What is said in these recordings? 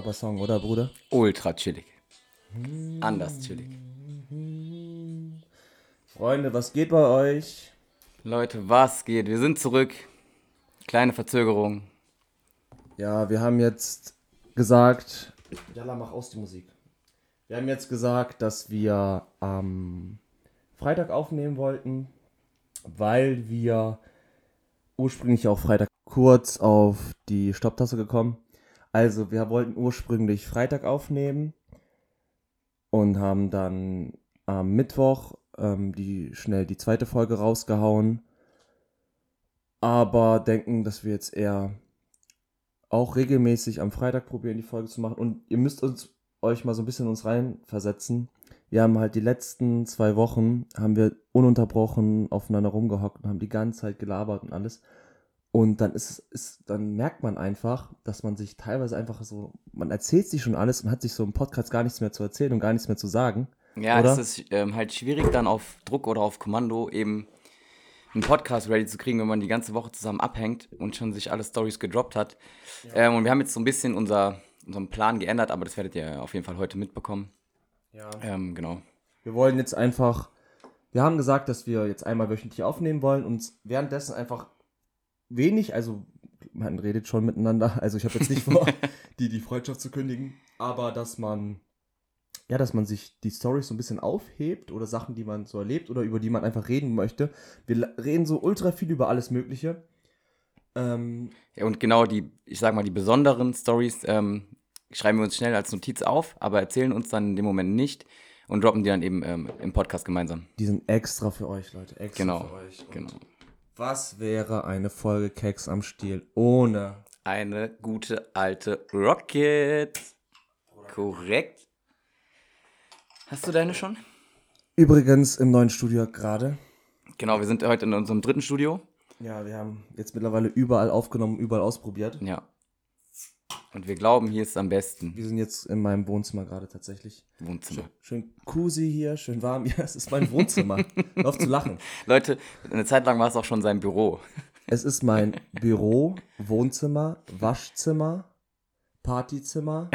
Baba Song, oder Bruder? Ultra chillig. Anders chillig. Freunde, was geht bei euch? Leute, was geht? Wir sind zurück. Kleine Verzögerung. Ja, wir haben jetzt gesagt. Jalla, mach aus die Musik. Wir haben jetzt gesagt, dass wir am Freitag aufnehmen wollten, weil wir ursprünglich auch Freitag kurz auf die Stopptasse gekommen. Also, wir wollten ursprünglich Freitag aufnehmen und haben dann am Mittwoch ähm, die, schnell die zweite Folge rausgehauen. Aber denken, dass wir jetzt eher auch regelmäßig am Freitag probieren, die Folge zu machen. Und ihr müsst uns euch mal so ein bisschen uns reinversetzen. Wir haben halt die letzten zwei Wochen, haben wir ununterbrochen aufeinander rumgehockt und haben die ganze Zeit gelabert und alles. Und dann ist, ist, dann merkt man einfach, dass man sich teilweise einfach so, man erzählt sich schon alles und hat sich so im Podcast gar nichts mehr zu erzählen und gar nichts mehr zu sagen. Ja, oder? es ist ähm, halt schwierig, dann auf Druck oder auf Kommando eben einen Podcast ready zu kriegen, wenn man die ganze Woche zusammen abhängt und schon sich alle Stories gedroppt hat. Ähm, und wir haben jetzt so ein bisschen unser, unseren Plan geändert, aber das werdet ihr auf jeden Fall heute mitbekommen. Ja. Ähm, genau. Wir wollen jetzt einfach, wir haben gesagt, dass wir jetzt einmal wöchentlich aufnehmen wollen und währenddessen einfach wenig, also man redet schon miteinander, also ich habe jetzt nicht vor, die, die Freundschaft zu kündigen, aber dass man, ja, dass man sich die Stories so ein bisschen aufhebt oder Sachen, die man so erlebt oder über die man einfach reden möchte. Wir reden so ultra viel über alles Mögliche. Ähm, Ja, und genau die, ich sag mal, die besonderen Stories ähm, schreiben wir uns schnell als Notiz auf, aber erzählen uns dann in dem Moment nicht und droppen die dann eben ähm, im Podcast gemeinsam. die sind extra für euch, Leute, extra Genau, für euch. Und Genau. Was wäre eine Folge Keks am Stiel ohne Eine gute alte Rocket. Korrekt. Hast du deine schon? Übrigens im neuen Studio gerade. Genau, wir sind heute in unserem dritten Studio. Ja, wir haben jetzt mittlerweile überall aufgenommen, überall ausprobiert. Ja. Und wir glauben, hier ist es am besten. Wir sind jetzt in meinem Wohnzimmer gerade tatsächlich. Wohnzimmer. Schön cozy hier, schön warm. Ja, es ist mein Wohnzimmer. Hör auf zu lachen. Leute, eine Zeit lang war es auch schon sein Büro. Es ist mein Büro, Wohnzimmer, Waschzimmer, Partyzimmer.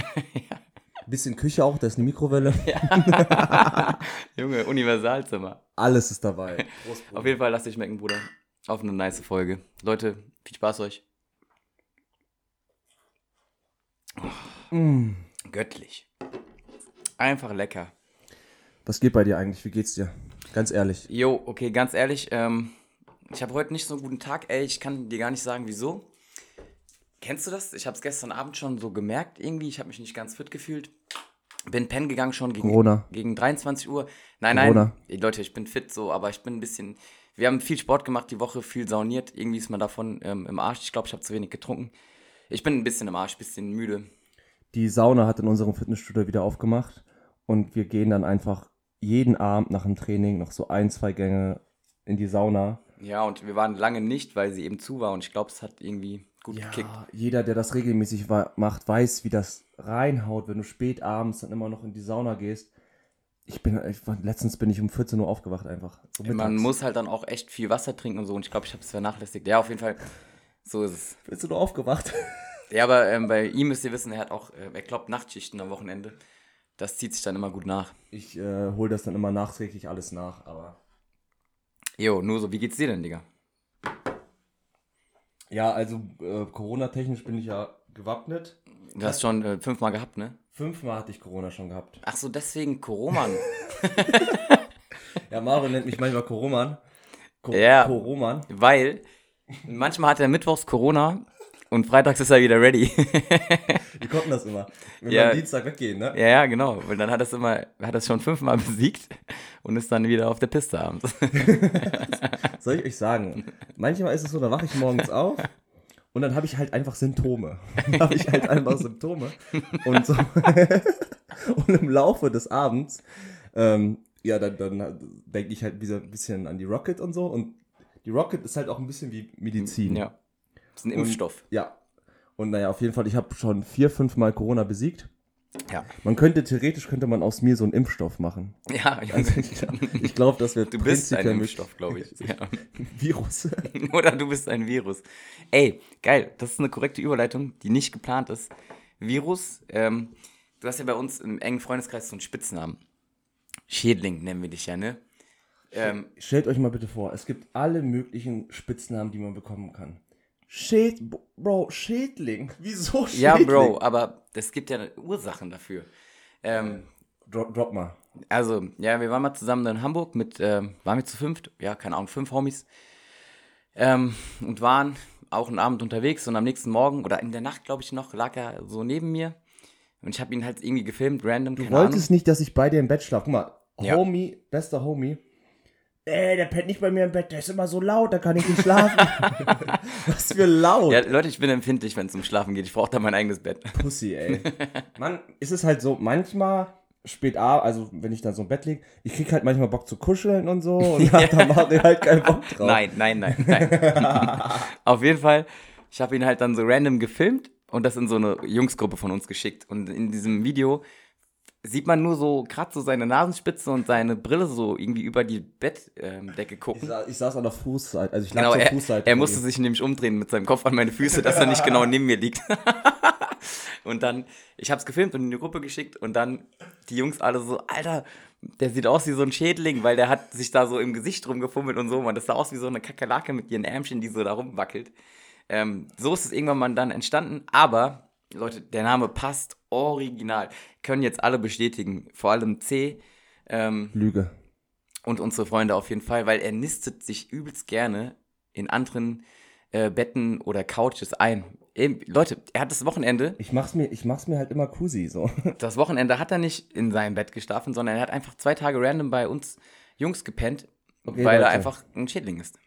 Bisschen Küche auch, da ist eine Mikrowelle. Junge, Universalzimmer. Alles ist dabei. Auf jeden Fall lasst dich schmecken, Bruder. Auf eine nice Folge. Leute, viel Spaß euch. Mm. Göttlich. Einfach lecker. Was geht bei dir eigentlich? Wie geht's dir? Ganz ehrlich. Jo, okay, ganz ehrlich, ähm, ich habe heute nicht so einen guten Tag, ey, ich kann dir gar nicht sagen, wieso. Kennst du das? Ich habe es gestern Abend schon so gemerkt, irgendwie, ich habe mich nicht ganz fit gefühlt. Bin pennen gegangen schon gegen, Corona. gegen 23 Uhr. Nein, Corona. nein, Leute, ich bin fit so, aber ich bin ein bisschen, wir haben viel Sport gemacht die Woche, viel sauniert, irgendwie ist man davon ähm, im Arsch. Ich glaube, ich habe zu wenig getrunken. Ich bin ein bisschen im Arsch, bisschen müde. Die Sauna hat in unserem Fitnessstudio wieder aufgemacht und wir gehen dann einfach jeden Abend nach dem Training noch so ein, zwei Gänge in die Sauna. Ja, und wir waren lange nicht, weil sie eben zu war und ich glaube, es hat irgendwie gut gekickt. jeder, der das regelmäßig macht, weiß, wie das reinhaut, wenn du spät abends dann immer noch in die Sauna gehst. Ich bin, ich, letztens bin ich um 14 Uhr aufgewacht einfach. So Man muss halt dann auch echt viel Wasser trinken und so. Und ich glaube, ich habe es vernachlässigt. Ja, auf jeden Fall. So ist es. 14 Uhr aufgewacht. Ja, aber ähm, bei ihm müsst ihr wissen, er hat auch, äh, er kloppt Nachtschichten am Wochenende. Das zieht sich dann immer gut nach. Ich äh, hole das dann immer nachträglich alles nach, aber. Jo, nur so, wie geht's dir denn, Digga? Ja, also äh, Corona-technisch bin ich ja gewappnet. Du hast schon äh, fünfmal gehabt, ne? Fünfmal hatte ich Corona schon gehabt. Ach so, deswegen Koroman. Ja, Mario nennt mich manchmal Koroman. Ko Ja. Koroman. Weil manchmal hat er mittwochs Corona und freitags ist er wieder ready. Wir konnten das immer. Wenn Ja. wir am Dienstag weggehen, ne? ja, ja, genau. Weil dann hat er es immer, hat es schon fünfmal besiegt und ist dann wieder auf der Piste abends. Soll ich euch sagen? Manchmal ist es so, da wache ich morgens auf und dann habe ich halt einfach Symptome. Dann habe ich halt einfach Symptome. Und, so und im Laufe des Abends, ähm, ja, dann, dann denke ich halt wieder ein bisschen an die Rocket und so. Und die Rocket ist halt auch ein bisschen wie Medizin. ja. Das ist ein Und- Impfstoff. Ja. Und naja, auf jeden Fall, ich habe schon vier, fünf Mal Corona besiegt. Ja. Man könnte, theoretisch könnte man aus mir so einen Impfstoff machen. Ja, Also ich, ich glaube, das wird du bist ein Impfstoff, glaube ich. Ja. Virus. Oder du bist ein Virus. Ey, geil, das ist eine korrekte Überleitung, die nicht geplant ist. Virus. Ähm, du hast ja bei uns im engen Freundeskreis so einen Spitznamen. Schädling nennen wir dich ja, ne? Ähm, Stellt euch mal bitte vor, es gibt alle möglichen Spitznamen, die man bekommen kann. Schäd Bro, Schädling. Wieso Schädling? Ja, Bro, aber es gibt ja Ursachen dafür. Ähm, drop, drop, mal. Also, ja, wir waren mal zusammen in Hamburg mit, ähm, waren wir zu fünft? Ja, keine Ahnung, fünf Homies. Ähm, und waren auch einen Abend unterwegs und am nächsten Morgen oder in der Nacht, glaube ich noch, lag er so neben mir. Und ich habe ihn halt irgendwie gefilmt, random. Du wolltest Ahnung. nicht, dass ich bei dir im Bett schlafe. Guck mal, ja. Homie, bester Homie. Ey, der pennt nicht bei mir im Bett, der ist immer so laut, da kann ich nicht schlafen. Was für laut. Ja, Leute, ich bin empfindlich, wenn es um Schlafen geht. Ich brauche da mein eigenes Bett. Pussy, ey. Mann, ist es halt so, manchmal spät abends, also wenn ich dann so im Bett liege, ich krieg halt manchmal Bock zu kuscheln und so und ja. da macht er halt keinen Bock drauf. Nein, nein, nein, nein. Auf jeden Fall, ich habe ihn halt dann so random gefilmt und das in so eine Jungsgruppe von uns geschickt. Und in diesem Video sieht man nur so gerade so seine Nasenspitze und seine Brille so irgendwie über die Bettdecke ähm, gucken. Ich, sa ich, saß an der Fußseite, also ich lag genau, zur er, Fußseite. Er musste sich nämlich umdrehen mit seinem Kopf an meine Füße, dass er nicht genau neben mir liegt. und dann, ich hab's gefilmt und in die Gruppe geschickt und dann die Jungs alle so, Alter, der sieht aus wie so ein Schädling, weil der hat sich da so im Gesicht rumgefummelt und so, man. Das sah aus wie so eine Kakerlake mit ihren Ärmchen, die so da rumwackelt. Ähm, so ist es irgendwann mal dann entstanden, aber Leute, der Name passt original. Können jetzt alle bestätigen, vor allem C. Ähm, Lüge. Und unsere Freunde auf jeden Fall, weil er nistet sich übelst gerne in anderen äh, Betten oder Couches ein. Eben, Leute, er hat das Wochenende. Ich mach's mir, ich mach's mir halt immer cozy so. Das Wochenende hat er nicht in seinem Bett geschlafen, sondern er hat einfach zwei Tage random bei uns Jungs gepennt, okay, weil Leute. er einfach ein Schädling ist.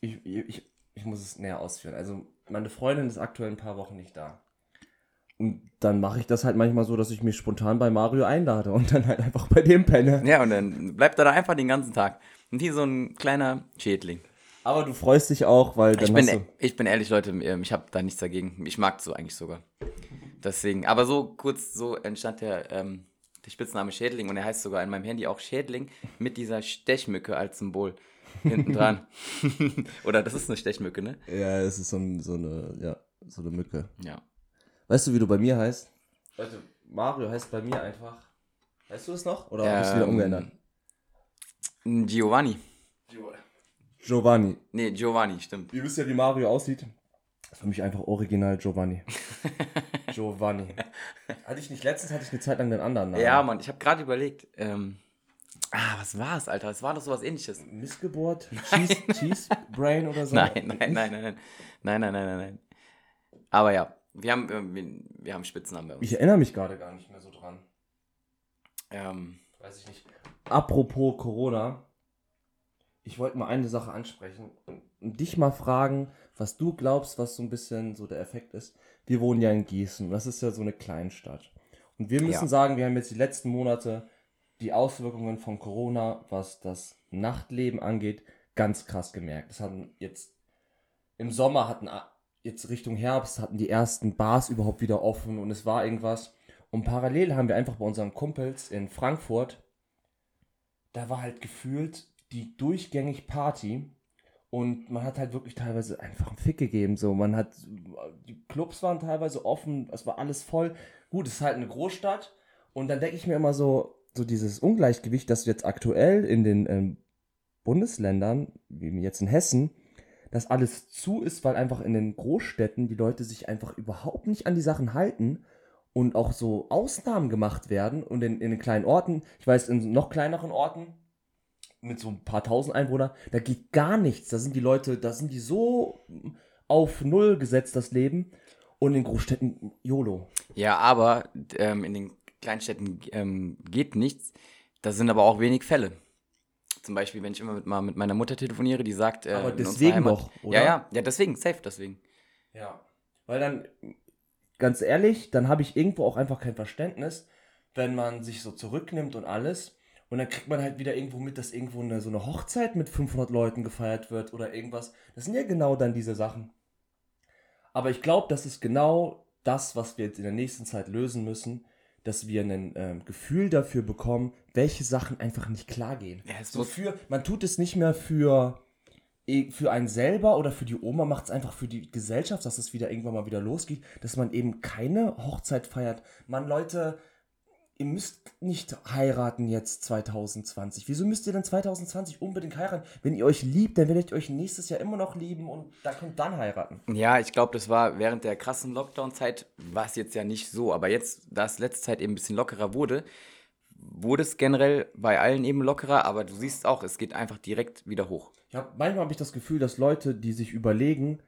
Ich, ich, ich muss es näher ausführen. Also, meine Freundin ist aktuell ein paar Wochen nicht da. Und dann mache ich das halt manchmal so, dass ich mich spontan bei Mario einlade und dann halt einfach bei dem penne. Ja, und dann bleibt er da einfach den ganzen Tag. Und wie so ein kleiner Schädling. Aber du freust dich auch, weil dann ich bin, e- ich bin ehrlich, Leute, ähm, ich habe da nichts dagegen. Ich mag es so eigentlich sogar. Deswegen, aber so kurz, so entstand der, ähm, der Spitzname Schädling und er heißt sogar in meinem Handy auch Schädling mit dieser Stechmücke als Symbol hinten dran. Oder das ist eine Stechmücke, ne? Ja, es ist so, so, eine, ja, so eine Mücke. Ja. Weißt du, wie du bei mir heißt? Leute, Mario heißt bei mir einfach. Weißt du es noch? Oder ähm, hast du es wieder umgeändert? Giovanni. Giovanni. Nee, Giovanni, stimmt. Ihr wisst ja, wie Mario aussieht. Das ist für mich einfach original Giovanni. Giovanni. Hatte ich nicht letztens, hatte ich eine Zeit lang den anderen Namen. Ja, Mann, ich habe gerade überlegt. Ähm, ah, was war es, Alter? Es war doch sowas ähnliches. Missgeburt? Cheese, Cheese Brain oder so? Nein, nein, nein, nein, nein. Nein, nein, nein, nein, nein. Aber ja, wir haben, wir, wir haben Spitznamen bei uns. Ich erinnere mich gerade gar nicht mehr so dran. Ähm, Weiß ich nicht. Apropos Corona. Ich wollte mal eine Sache ansprechen und dich mal fragen, was du glaubst, was so ein bisschen so der Effekt ist. Wir wohnen ja in Gießen. Das ist ja so eine Kleinstadt. Und wir müssen ja. sagen, wir haben jetzt die letzten Monate die Auswirkungen von Corona, was das Nachtleben angeht, ganz krass gemerkt. Das hatten jetzt im Sommer hatten jetzt Richtung Herbst hatten die ersten Bars überhaupt wieder offen und es war irgendwas. Und parallel haben wir einfach bei unseren Kumpels in Frankfurt, da war halt gefühlt die durchgängig Party und man hat halt wirklich teilweise einfach einen Fick gegeben. So, man hat, die Clubs waren teilweise offen, es war alles voll. Gut, es ist halt eine Großstadt und dann denke ich mir immer so, so dieses Ungleichgewicht, das jetzt aktuell in den ähm, Bundesländern, wie jetzt in Hessen, dass alles zu ist, weil einfach in den Großstädten die Leute sich einfach überhaupt nicht an die Sachen halten und auch so Ausnahmen gemacht werden und in, in den kleinen Orten, ich weiß, in noch kleineren Orten mit so ein paar tausend Einwohnern, da geht gar nichts. Da sind die Leute, da sind die so auf Null gesetzt, das Leben. Und in Großstädten YOLO. Ja, aber ähm, in den Kleinstädten ähm, geht nichts. Da sind aber auch wenig Fälle. Zum Beispiel, wenn ich immer mit, mal mit meiner Mutter telefoniere, die sagt. Äh, Aber deswegen doch, oder? Ja, ja, ja, deswegen, safe deswegen. Ja. Weil dann, ganz ehrlich, dann habe ich irgendwo auch einfach kein Verständnis, wenn man sich so zurücknimmt und alles. Und dann kriegt man halt wieder irgendwo mit, dass irgendwo eine, so eine Hochzeit mit 500 Leuten gefeiert wird oder irgendwas. Das sind ja genau dann diese Sachen. Aber ich glaube, das ist genau das, was wir jetzt in der nächsten Zeit lösen müssen dass wir ein ähm, Gefühl dafür bekommen, welche Sachen einfach nicht klar gehen. Ja, so für, man tut es nicht mehr für eh, für einen selber oder für die Oma macht es einfach für die Gesellschaft, dass es wieder irgendwann mal wieder losgeht, dass man eben keine Hochzeit feiert. Man, Leute, ihr müsst nicht heiraten jetzt 2020. Wieso müsst ihr denn 2020 unbedingt heiraten? Wenn ihr euch liebt, dann werdet ihr euch nächstes Jahr immer noch lieben und da könnt dann heiraten. Ja, ich glaube, das war während der krassen Lockdown-Zeit, war es jetzt ja nicht so, aber jetzt, da es letzte Zeit eben ein bisschen lockerer wurde, wurde es generell bei allen eben lockerer, aber du siehst auch, es geht einfach direkt wieder hoch. Ja, manchmal habe ich das Gefühl, dass Leute, die sich überlegen,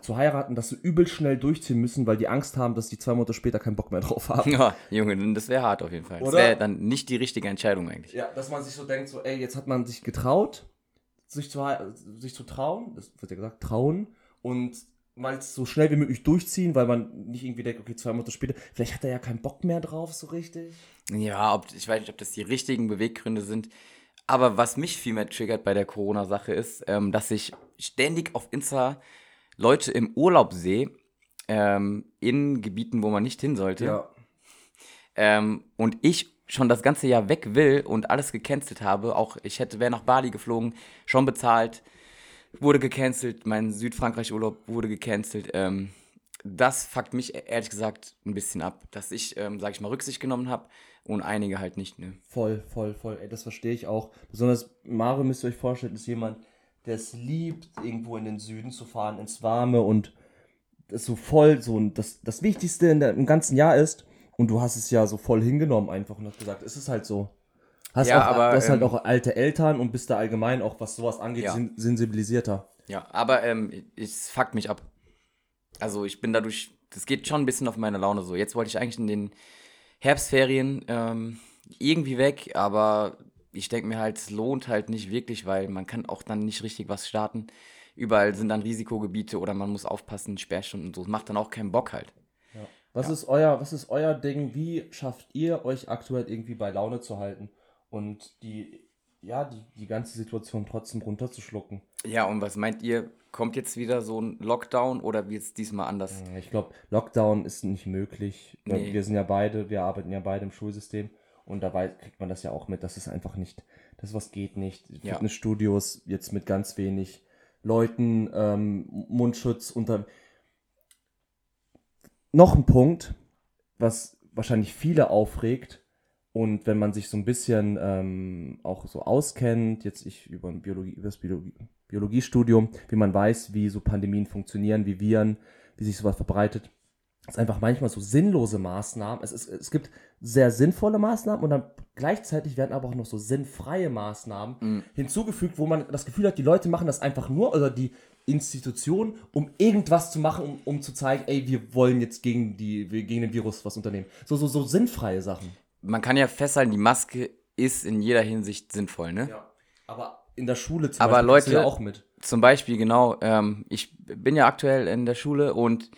zu heiraten, dass sie übel schnell durchziehen müssen, weil die Angst haben, dass die zwei Monate später keinen Bock mehr drauf haben. Ja, Junge, das wäre hart auf jeden Fall. Das Oder? wäre dann nicht die richtige Entscheidung eigentlich. Ja, dass man sich so denkt, so, ey, jetzt hat man sich getraut, sich zu, sich zu trauen, das wird ja gesagt, trauen und mal so schnell wie möglich durchziehen, weil man nicht irgendwie denkt, okay, zwei Monate später, vielleicht hat er ja keinen Bock mehr drauf, so richtig. Ja, ob, ich weiß nicht, ob das die richtigen Beweggründe sind. Aber was mich viel mehr triggert bei der Corona-Sache ist, ähm, dass ich ständig auf Insta Leute im Urlaub sehe, ähm, in Gebieten, wo man nicht hin sollte. Ähm, und ich schon das ganze Jahr weg will und alles gecancelt habe. Auch ich hätte, wäre nach Bali geflogen, schon bezahlt, wurde gecancelt. Mein Südfrankreich-Urlaub wurde gecancelt. Ähm, das fuckt mich ehrlich gesagt ein bisschen ab, dass ich, ähm, sag ich mal, Rücksicht genommen habe und einige halt nicht. Ne? Voll, voll, voll. Ey, das verstehe ich auch. Besonders Mare, müsst ihr euch vorstellen, ist jemand, der es liebt, irgendwo in den Süden zu fahren, ins Warme und das so voll, so das, das Wichtigste in der, im ganzen Jahr ist. Und du hast es ja so voll hingenommen einfach und hast gesagt, es ist halt so. Hast Ja, auch, aber, du hast halt ähm, auch alte Eltern und bist da allgemein auch, was sowas angeht, Ja. sen sensibilisierter. Ja, aber ähm, es fuckt mich ab. Also ich bin dadurch, das geht schon ein bisschen auf meine Laune so. Jetzt wollte ich eigentlich in den Herbstferien ähm, irgendwie weg, aber ich denke mir halt, es lohnt halt nicht wirklich, weil man kann auch dann nicht richtig was starten. Überall sind dann Risikogebiete oder man muss aufpassen, Sperrstunden und so. Das macht dann auch keinen Bock halt. Was ist euer, was ist euer Ding? Wie schafft ihr euch aktuell irgendwie bei Laune zu halten und die, ja, die, die ganze Situation trotzdem runterzuschlucken? Ja, und was meint ihr? Kommt jetzt wieder so ein Lockdown oder wird es diesmal anders? Ich glaube, Lockdown ist nicht möglich. Nee. Wir sind ja beide, wir arbeiten ja beide im Schulsystem und dabei kriegt man das ja auch mit, dass es einfach nicht, das was geht nicht. Ja. Fitnessstudios jetzt mit ganz wenig Leuten, ähm, Mundschutz unter. Noch ein Punkt, was wahrscheinlich viele aufregt und wenn man sich so ein bisschen ähm, auch so auskennt, jetzt ich über, Biologie, über das Biologie, Biologiestudium, wie man weiß, wie so Pandemien funktionieren, wie Viren, wie sich sowas verbreitet, es einfach manchmal so sinnlose Maßnahmen. Es, ist, es gibt sehr sinnvolle Maßnahmen und dann gleichzeitig werden aber auch noch so sinnfreie Maßnahmen hinzugefügt, wo man das Gefühl hat, die Leute machen das einfach nur, oder die Institution, um irgendwas zu machen, um, um zu zeigen, ey, wir wollen jetzt gegen, die, gegen den Virus was unternehmen. So, so, so sinnfreie Sachen. Man kann ja festhalten, die Maske ist in jeder Hinsicht sinnvoll, ne? Ja. Aber in der Schule zum Aber Beispiel Leute- ja auch mit. Zum Beispiel, genau, ähm, ich bin ja aktuell in der Schule und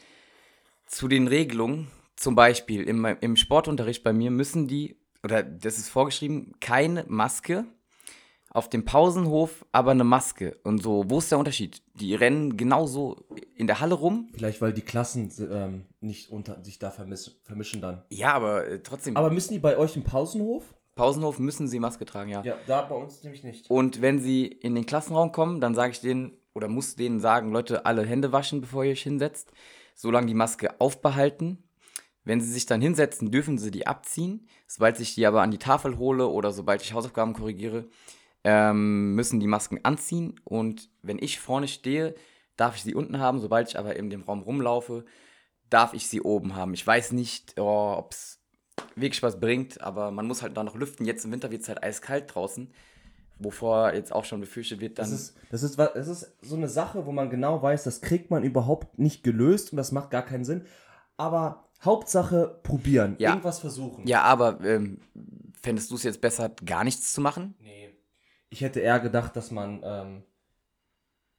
zu den Regelungen, zum Beispiel im, im Sportunterricht bei mir müssen die, oder das ist vorgeschrieben, keine Maske, auf dem Pausenhof aber eine Maske. Und so, wo ist der Unterschied? Die rennen genauso in der Halle rum. Vielleicht, weil die Klassen ähm, nicht unter sich da vermiss, vermischen dann. Ja, aber äh, trotzdem, Aber müssen die bei euch im Pausenhof? Pausenhof müssen sie Maske tragen, ja. Ja, da bei uns nämlich nicht. Und wenn sie in den Klassenraum kommen, dann sage ich denen oder muss denen sagen, Leute, alle Hände waschen, bevor ihr euch hinsetzt. Solange die Maske aufbehalten. Wenn sie sich dann hinsetzen, dürfen sie die abziehen. Sobald ich die aber an die Tafel hole oder sobald ich Hausaufgaben korrigiere, ähm, müssen die Masken anziehen. Und wenn ich vorne stehe, darf ich sie unten haben. Sobald ich aber in dem Raum rumlaufe, darf ich sie oben haben. Ich weiß nicht, oh, ob es wirklich was bringt, aber man muss halt da noch lüften. Jetzt im Winter wird es halt eiskalt draußen, wovor jetzt auch schon befürchtet wird, dann. Das ist, das, ist, das ist so eine Sache, wo man genau weiß, das kriegt man überhaupt nicht gelöst und das macht gar keinen Sinn. Aber Hauptsache probieren, Ja. irgendwas versuchen. ja, aber ähm, fändest du es jetzt besser, gar nichts zu machen? Nee. Ich hätte eher gedacht, dass man, ähm,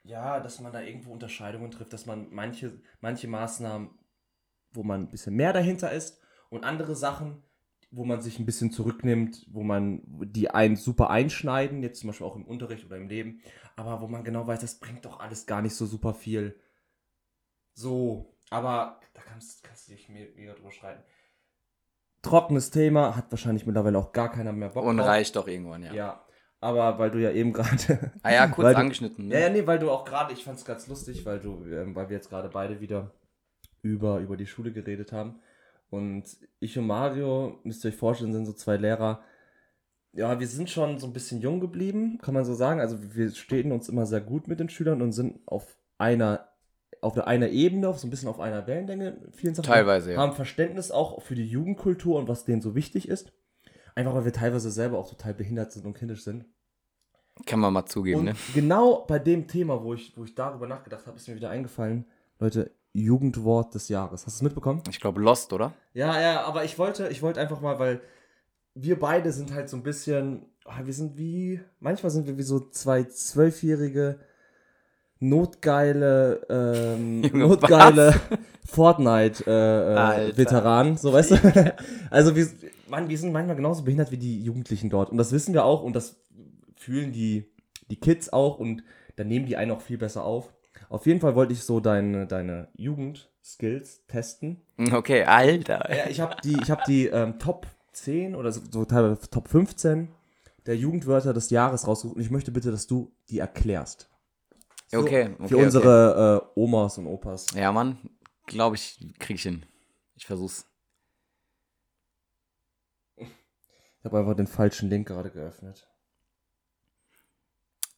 ja, dass man da irgendwo Unterscheidungen trifft, dass man manche, manche Maßnahmen, wo man ein bisschen mehr dahinter ist und andere Sachen, wo man sich ein bisschen zurücknimmt, wo man die einen super einschneiden, jetzt zum Beispiel auch im Unterricht oder im Leben, aber wo man genau weiß, das bringt doch alles gar nicht so super viel. So, aber da kannst, kannst du dich me- mega drüber streiten. Trockenes Thema, hat wahrscheinlich mittlerweile auch gar keiner mehr Bock Und drauf. reicht doch irgendwann, ja. Ja, Aber weil du ja eben gerade. Ah ja, kurz Weil du- angeschnitten. Ne? Ja, ja, nee, weil du auch gerade, ich fand es ganz lustig, weil du, ähm, weil wir jetzt gerade beide wieder über, über die Schule geredet haben. Und ich und Mario, müsst ihr euch vorstellen, sind so zwei Lehrer. Ja, wir sind schon so ein bisschen jung geblieben, kann man so sagen. Also wir stehen uns immer sehr gut mit den Schülern und sind auf einer, auf einer Ebene, auf so ein bisschen auf einer Wellenlänge, vielen Sachen. Teilweise, ja. Haben Verständnis auch für die Jugendkultur und was denen so wichtig ist. Einfach weil wir teilweise selber auch total behindert sind und kindisch sind. Kann man mal zugeben, Und ne? genau bei dem Thema, wo ich, wo ich darüber nachgedacht habe, ist mir wieder eingefallen, Leute, Jugendwort des Jahres. Hast du es mitbekommen? Ich glaube Lost, oder? Ja, ja, aber ich wollte, ich wollte einfach mal, weil wir beide sind halt so ein bisschen, ah, wir sind wie, manchmal sind wir wie so zwei zwölfjährige, notgeile, ähm, Junge, notgeile. Fortnite-Veteranen, so weißt du? also wir, Mann, wir sind manchmal genauso behindert wie die Jugendlichen dort. Und das wissen wir auch und das fühlen die, die Kids auch und dann nehmen die einen auch viel besser auf. Auf jeden Fall wollte ich so deine, deine Jugendskills testen. Okay, Alter. Ja, ich habe die, ich hab die ähm, Top 10 oder so, so teilweise Top 15 der Jugendwörter des Jahres rausgesucht und ich möchte bitte, dass du die erklärst. So, Okay, okay, Für unsere äh, Omas und Opas. Ja, Mann, glaube ich, krieg ich hin. Ich versuch's. Ich habe einfach den falschen Link gerade geöffnet.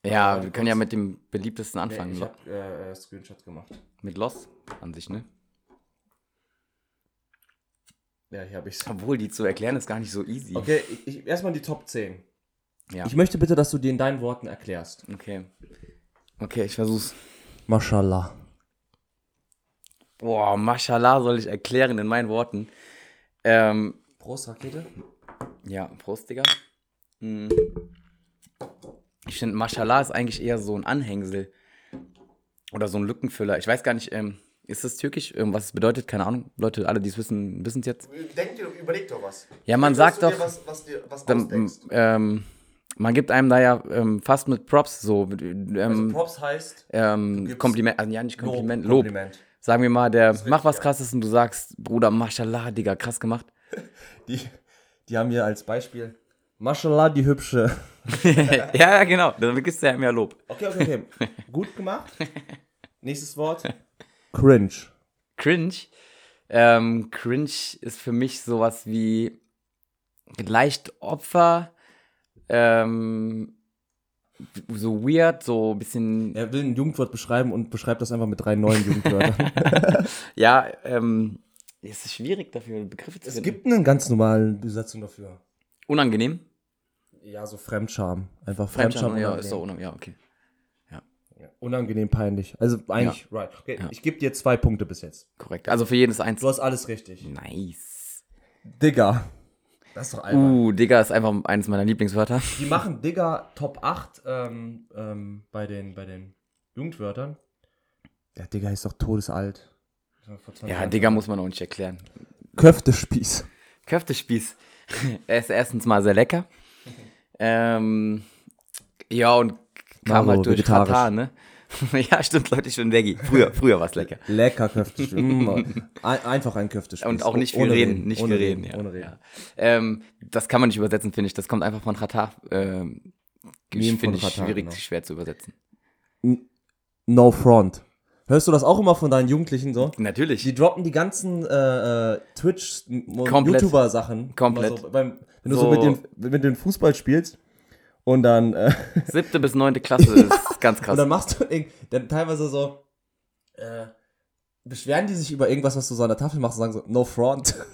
Ja, Aber wir können ja mit dem beliebtesten anfangen. Nee, ich Lo- habe äh, äh, Screenshot gemacht. Mit Lost an sich, ne? Ja, hier habe ich's. Obwohl, die zu erklären ist gar nicht so easy. Okay, ich, ich, erstmal die Top 10. Ja. Ich möchte bitte, dass du die in deinen Worten erklärst. Okay. Okay, ich versuch's. Mashallah. Boah, Mashallah soll ich erklären in meinen Worten. Ähm, Prost, Rakete. ja, Prost, Digga. Hm. Ich finde, Mashallah ist eigentlich eher so ein Anhängsel. Oder so ein Lückenfüller. Ich weiß gar nicht, ähm, ist das türkisch? Ähm, was es bedeutet? Keine Ahnung. Leute, alle, die es wissen, wissen es jetzt. Denk dir, überleg doch was. Ja, man sagt doch, was, was, dir, was dann, ähm, man gibt einem da ja ähm, fast mit Props so. Ähm, Also Props heißt ähm, Kompliment, also ja, nicht Kompliment, Lob. Lob. Kompliment. Sagen wir mal, der macht was ja. krasses und du sagst, Bruder, Mashallah, Digga, krass gemacht. Die, die haben hier als Beispiel Mashallah, die hübsche. ja, ja, genau. Dann gibst du ja mehr Lob. Okay, okay, okay. Gut gemacht. Nächstes Wort. Cringe. Cringe. Ähm, cringe ist für mich sowas wie leicht Opfer, ähm, so weird, so ein bisschen, Er will ein Jugendwort beschreiben und beschreibt das einfach mit drei neuen Jugendwörtern. ja, ähm, es ist schwierig dafür, Begriffe zu es finden. gibt eine ganz normale Besetzung dafür. Unangenehm. Ja, so Fremdscham. Einfach Fremdscham, Fremdscham. ja, ist doch unangenehm, ja, okay. Ja, unangenehm peinlich. Also eigentlich, right. Okay, Ja. ich gebe dir zwei Punkte bis jetzt. Korrekt. Also für jedes eins. Du hast alles richtig. Nice. Digga. Das ist doch albern. Uh, Digga ist einfach eines meiner Lieblingswörter. Die machen Digga Top 8 ähm, ähm, bei, den, bei den Jugendwörtern. Ja, Digga ist doch todesalt. Vor 20 Ja, Jahren. Digga muss man auch nicht erklären. Köftespieß. Köftespieß. er ist erstens mal sehr lecker. Ähm, ja, und kam Maro, halt durch. Katar, ne? ja, stimmt, Leute, ich bin Veggie. Früher, früher war es lecker. Lecker Köftespieß. Ein, einfach ein Köftespieß. Und auch nicht viel Ohne reden, nicht ohne viel reden, ja. Ohne reden. Ja. Ähm, das kann man nicht übersetzen, finde ich. Das kommt einfach von Katar. Ähm, finde ich Katar, schwierig, genau. schwer zu übersetzen. No front. Hörst du das auch immer von deinen Jugendlichen so? Natürlich. Die droppen die ganzen äh, äh, Twitch, Komplett. So, beim, wenn du so, So- mit, den, mit den Fußball spielst und dann, äh, Siebte bis neunte Klasse ist ganz krass. und dann machst du dann teilweise so, äh, beschweren die sich über irgendwas, was du so an der Tafel machst und sagen so, no front.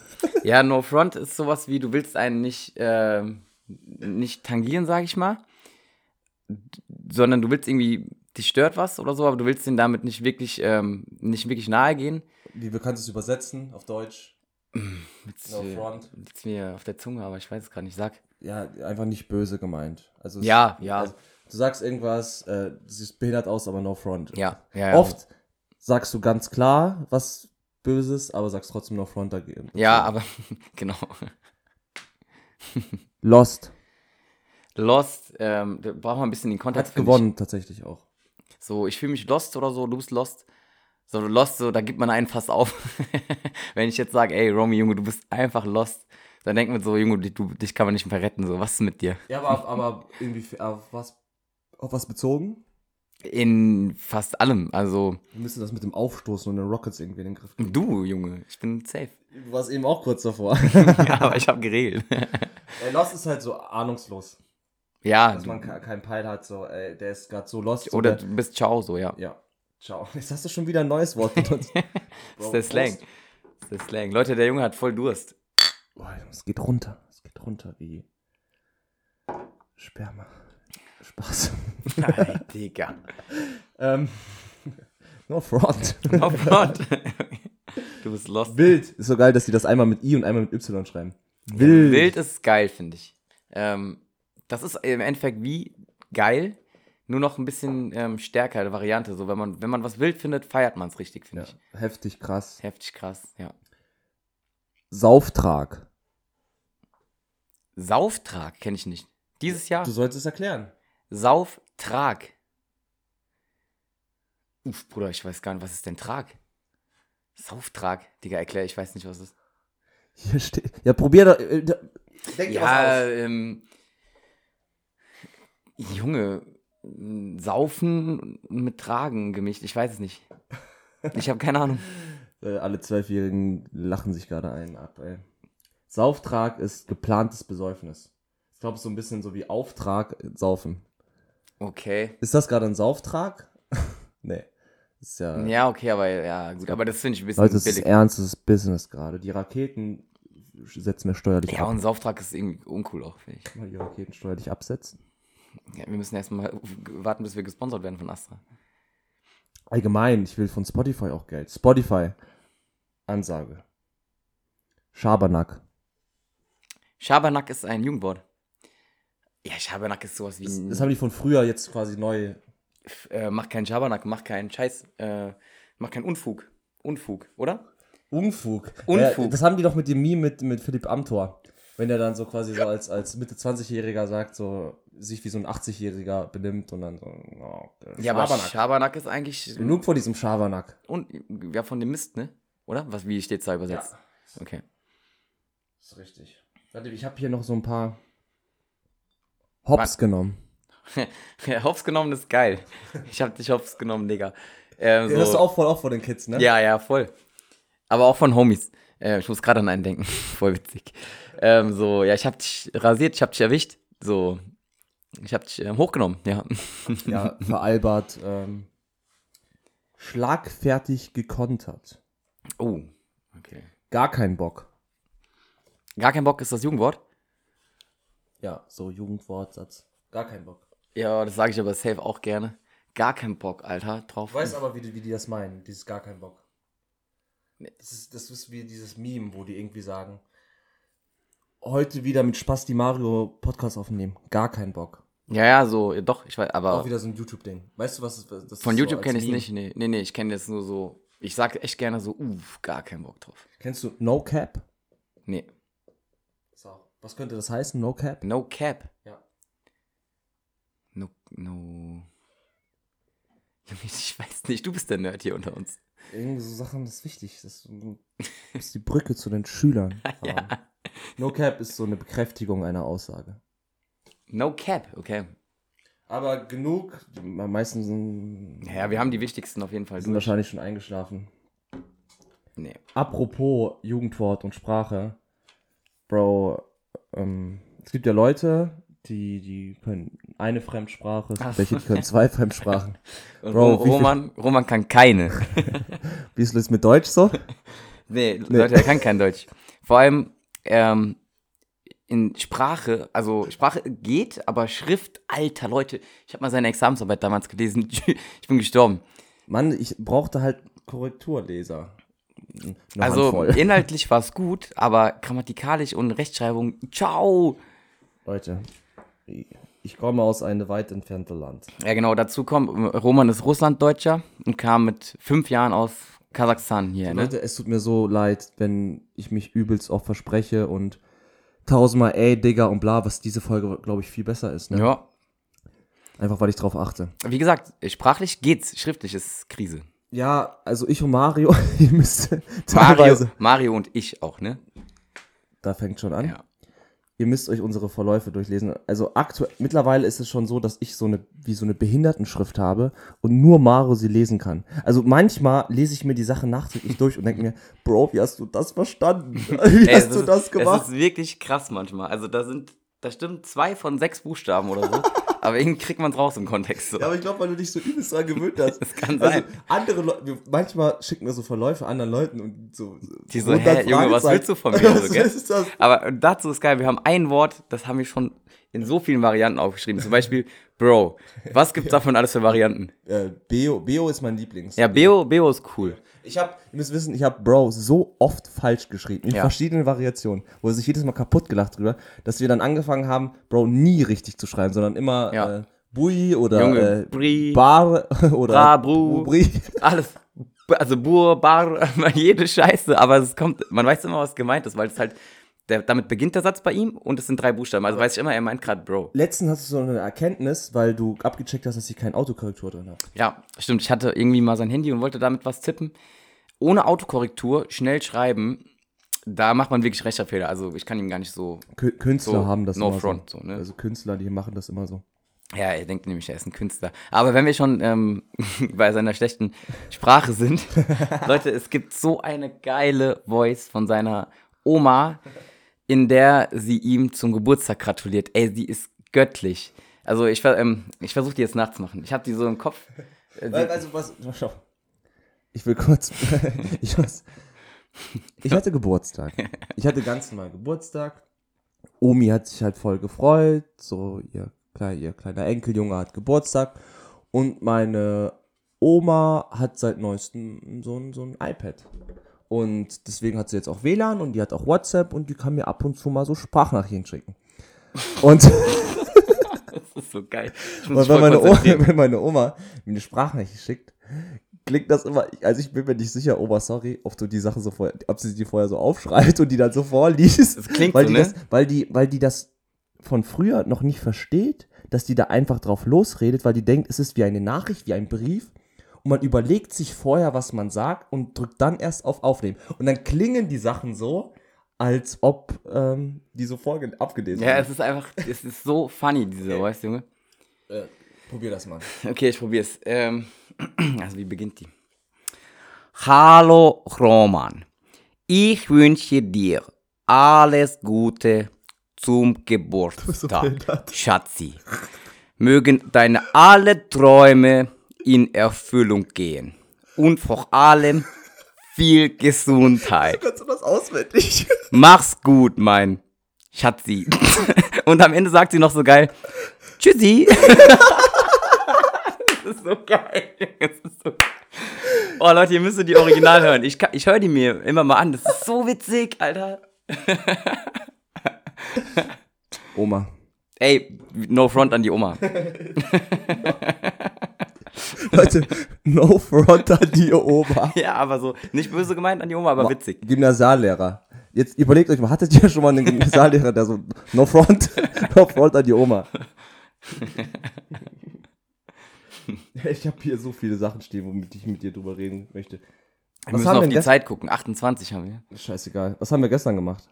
Ja, No Front ist sowas wie, du willst einen nicht, ähm, nicht tangieren, sag ich mal, sondern du willst irgendwie, dich stört was oder so, aber du willst den damit nicht wirklich, ähm, nicht wirklich nahe gehen. Wie wir kannst du es übersetzen auf Deutsch? Jetzt, No äh, front. liegt's mir auf der Zunge, aber ich weiß es gerade nicht. Sag. Ja, einfach nicht böse gemeint. Also es- Ja, ja. Also, du sagst irgendwas, äh, siehst behindert aus, aber no front. Ja, ja, ja. Oft sagst du ganz klar was Böses, aber sagst trotzdem no front dagegen. Ja, aber, genau. Lost. Lost, ähm, da braucht man ein bisschen den Kontext. Hat gewonnen tatsächlich auch. So, ich fühle mich lost oder so, du bist lost. So, Lost, so, da gibt man einen fast auf. Wenn ich jetzt sage, ey, Romy, Junge, du bist einfach lost. Dann denkt man so, Junge, du, dich kann man nicht mehr retten, so, was ist mit dir? Ja, aber, auf, aber irgendwie auf was, auf was bezogen? In fast allem, also. Wir müssen das mit dem Aufstoßen und den Rockets irgendwie in den Griff kriegen. Du, Junge, ich bin safe. Du warst eben auch kurz davor. ja, aber ich habe geregelt. Ey, Lost ist halt so ahnungslos. Ja, Dass man ke- keinen Peil hat, so, ey, der ist gerade so lost. so oder der, du bist ciao, so, ja. Ja. Ciao. Jetzt hast du schon wieder ein neues Wort benutzt. Das ist der Slang. Das ist der Slang. Leute, der Junge hat voll Durst. Boah, es geht runter. Es geht runter wie Sperma. Spaß. Nein, Digga. ähm, no front. Oh Gott. Du bist lost. Wild. Ist so geil, dass die das einmal mit I und einmal mit Y schreiben. Wild. Wild ist geil, finde ich. Ähm, das ist im Endeffekt wie geil, nur noch ein bisschen ähm, stärker, eine Variante. So, wenn man, wenn man was wild findet, feiert man es richtig, finde Ja, ich. heftig krass. Heftig krass, ja. Sauftrag. Sauftrag kenne ich nicht. Dieses Jahr Du solltest es erklären. Sauftrag. Uff, Bruder, ich weiß gar nicht, was ist denn Trag? Sauftrag, Digga, erklär, ich weiß nicht, was das ist. Hier steht. Ja, probier doch. Äh, da- denk dir was Ja, aus. ähm. Junge, Saufen mit Tragen gemischt, ich weiß es nicht. Ich habe keine Ahnung. Äh, alle Zwölfjährigen lachen sich gerade ein ab, ey. Sauftrag ist geplantes Besäufnis. Ich glaube, so ein bisschen so wie Auftrag äh, saufen. Okay. Ist das gerade ein Sauftrag? nee. Ist ja. Ja, okay, aber ja, gut, aber das finde ich ein bisschen Leute, ist billig. ernstes Business gerade. Die Raketen setzen wir steuerlich Ja, ab. und Sauftrag ist irgendwie uncool auch, finde ich. Mal die Raketen steuerlich absetzen. Ja, wir müssen erstmal warten, bis wir gesponsert werden von Astra. Allgemein, ich will von Spotify auch Geld. Spotify. Ansage. Schabernack. Schabernack ist ein Jugendwort. Ja, Schabernack ist sowas wie. Das, das haben die von früher jetzt quasi neu. äh, mach keinen Schabernack, mach keinen Scheiß, äh, mach keinen Unfug. Unfug, oder? Unfug. Unfug. Ja, das haben die doch mit dem Meme mit, mit Philipp Amthor. Wenn er dann so quasi so als, als Mitte 20-Jähriger sagt, so sich wie so ein 80-Jähriger benimmt und dann so, oh, Ja, aber Schabernack. Schabernack ist eigentlich. Genug von diesem Schabernack. Und ja, von dem Mist, ne? Oder? Was, wie steht's da übersetzt? Ja. Okay. ist richtig. Warte, ich habe hier noch so ein paar Hops genommen. Ja, hops genommen ist geil. Ich hab dich hops genommen, Digga. Ähm, Den hast du so, auch voll auf vor den Kids, ne? ja, ja, voll. Aber auch von Homies. Äh, ich muss gerade an einen denken. voll witzig. Ähm, so, ja, ich hab dich rasiert, ich hab dich erwischt. So, ich hab dich ähm, hochgenommen, ja. Ja, veralbert. Ähm, schlagfertig gekontert. Oh, okay. Gar kein Bock. Gar kein Bock ist das Jugendwort? Ja, so Jugendwortsatz. Gar kein Bock. Ja, das sage ich aber safe auch gerne. Gar kein Bock, Alter, drauf. Ich weiß aber, wie die, wie die das meinen, dieses gar kein Bock. Das ist, das ist wie dieses Meme, wo die irgendwie sagen, heute wieder mit Spaß die Mario Podcast aufnehmen. Gar kein Bock. Ja, ja, so, ja, doch, ich weiß, aber. Auch wieder so ein YouTube-Ding. Weißt du, was ist das? Von ist YouTube so kenne ich Meme. nicht. Nee, nee, nee ich kenne jetzt nur so. Ich sage echt gerne so, uff, gar keinen Bock drauf. Kennst du No Cap? Nee. So. Was könnte das heißen, No Cap? No Cap. Ja. No, no. Ich weiß nicht, du bist der Nerd hier unter uns. Irgendwie so Sachen, das ist wichtig. Das ist, die Brücke zu den Schülern haben. No Cap ist so eine Bekräftigung einer Aussage. No Cap, okay. Aber genug, die meisten sind, Ja, wir haben die wichtigsten auf jeden Fall sind durch. wahrscheinlich schon eingeschlafen. Nee. Apropos Jugendwort und Sprache. Bro, ähm, es gibt ja Leute, die, die können eine Fremdsprache, gibt welche, können zwei Fremdsprachen. Bro, Roman, Roman kann keine. Wie ist es mit Deutsch so? Nee, Leute, er kann kein Deutsch. Vor allem ähm, in Sprache, also Sprache geht, aber Schrift, alter Leute, ich habe mal seine Examensarbeit damals gelesen, ich bin gestorben. Mann, ich brauchte halt Korrekturleser. Eine Also Handvoll. inhaltlich war es gut, aber grammatikalisch und Rechtschreibung, ciao. Leute, ich komme aus einem weit entfernten Land. Ja genau, dazu kommt, Roman ist Russlanddeutscher und kam mit fünf Jahren aus Kasachstan hier, ne? Leute, es tut mir so leid, wenn ich mich übelst oft verspreche und tausendmal ey, Digga und bla, was diese Folge, glaube ich, viel besser ist. Ne? Ja. Einfach, weil ich drauf achte. Wie gesagt, sprachlich geht's, schriftlich ist Krise. Ja, also ich und Mario, ihr müsst Mario, teilweise, Mario und ich auch, ne? da fängt schon an. Ja. Ihr müsst euch unsere Verläufe durchlesen. Also aktuell, mittlerweile ist es schon so, dass ich so eine, wie so eine Behindertenschrift habe und nur Maro sie lesen kann. Also manchmal lese ich mir die Sachen nachträglich durch und denke mir, Bro, wie hast du das verstanden? Wie Ey, hast du ist- das gemacht? Es ist wirklich krass manchmal. Also da sind, da stimmen zwei von sechs Buchstaben oder so. aber irgendwie kriegt man es raus im Kontext. So. Ja, aber ich glaube, weil du dich so übelst dran gewöhnt hast. Das kann Also, sein. andere Leute, manchmal schicken wir so Verläufe anderen Leuten und so. Die so, hä, Junge, was Fragezeichen. willst du von mir? So, Was gell? ist das? Aber dazu ist geil, wir haben ein Wort, das haben wir schon in so vielen Varianten aufgeschrieben. Zum Beispiel, Bro. Was gibt's davon alles für Varianten? Äh, Beo, Beo ist mein Lieblings. Ja, Beo, Beo ist cool. Ich habe, ihr müsst wissen, ich habe Bro so oft falsch geschrieben, in Ja. verschiedenen Variationen, wo er sich jedes Mal kaputt gelacht drüber, dass wir dann angefangen haben, Bro nie richtig zu schreiben, sondern immer Ja. äh, Bui oder Junge, äh, Bri, Bar oder Bra, Bru. Bri. alles. Also Bur, Bar, jede Scheiße, aber es kommt, man weiß immer, was gemeint ist, weil es halt, der, damit beginnt der Satz bei ihm und es sind drei Buchstaben. Also weiß ich immer, er meint gerade Bro. Letztens hast du so eine Erkenntnis, weil du abgecheckt hast, dass ich keine Autokorrektur drin habe. Ja, stimmt. Ich hatte irgendwie mal sein Handy und wollte damit was tippen. Ohne Autokorrektur, schnell schreiben, da macht man wirklich Rechtschreibfehler. Also ich kann ihm gar nicht so. Kü- Künstler So, haben das no immer front, so. so, ne? Also Künstler, die machen das immer so. Ja, er denkt nämlich, er ist ein Künstler. Aber wenn wir schon ähm, bei seiner schlechten Sprache sind, Leute, es gibt so eine geile Voice von seiner Oma, in der sie ihm zum Geburtstag gratuliert. Ey, die ist göttlich. Also ich, ähm, ich versuche die jetzt nachzumachen. Ich habe die so im Kopf. Äh, also was, schau. Ich will kurz, ich, weiß, ich hatte Geburtstag. Ich hatte ganz normal Geburtstag. Omi hat sich halt voll gefreut. So, ihr, ihr kleiner Enkeljunge hat Geburtstag. Und meine Oma hat seit neuestem so ein, so ein iPad. Und deswegen hat sie jetzt auch WLAN und die hat auch WhatsApp und die kann mir ab und zu mal so Sprachnachrichten schicken. Und Das ist so geil. Und wenn meine, Oma, wenn meine Oma mir eine Sprachnachricht schickt, klingt das immer, also ich bin mir nicht sicher, Oma, sorry, ob du die Sachen so vorher, ob sie die vorher so aufschreibt und die dann so vorliest. Das klingt weil so, die ne? das, weil die, weil die das von früher noch nicht versteht, dass die da einfach drauf losredet, weil die denkt, es ist wie eine Nachricht, wie ein Brief. Und man überlegt sich vorher, was man sagt und drückt dann erst auf Aufnehmen. Und dann klingen die Sachen so, als ob ähm, die so vorge- abgelesen Ja, es ist einfach, es ist so funny, diese Voice, Junge. Äh, probier das mal. Okay, ich probier's. Ähm, also, wie beginnt die? Hallo Roman, ich wünsche dir alles Gute zum Geburtstag. Schatzi. Mögen deine alle Träume in Erfüllung gehen und vor allem viel Gesundheit. Kannst du das auswendig? Mach's gut, mein Schatzi. Und am Ende sagt sie noch so geil, Tschüssi. das ist so geil. Das ist so Oh Leute, ihr müsst die Original hören. Ich, kann- ich höre die mir immer mal an. Das ist so witzig, Alter. Oma. Ey, no front an die Oma. Leute, no front an die Oma. Ja, aber so, nicht böse gemeint an die Oma, aber witzig. Gymnasiallehrer. Jetzt überlegt euch mal, hattet ihr schon mal einen Gymnasiallehrer, der so, no front, no front an die Oma. Ich habe hier so viele Sachen stehen, womit ich mit dir drüber reden möchte. Wir müssen haben auf wir die Zeit gucken. 28 haben wir. Scheißegal. Was haben wir gestern gemacht?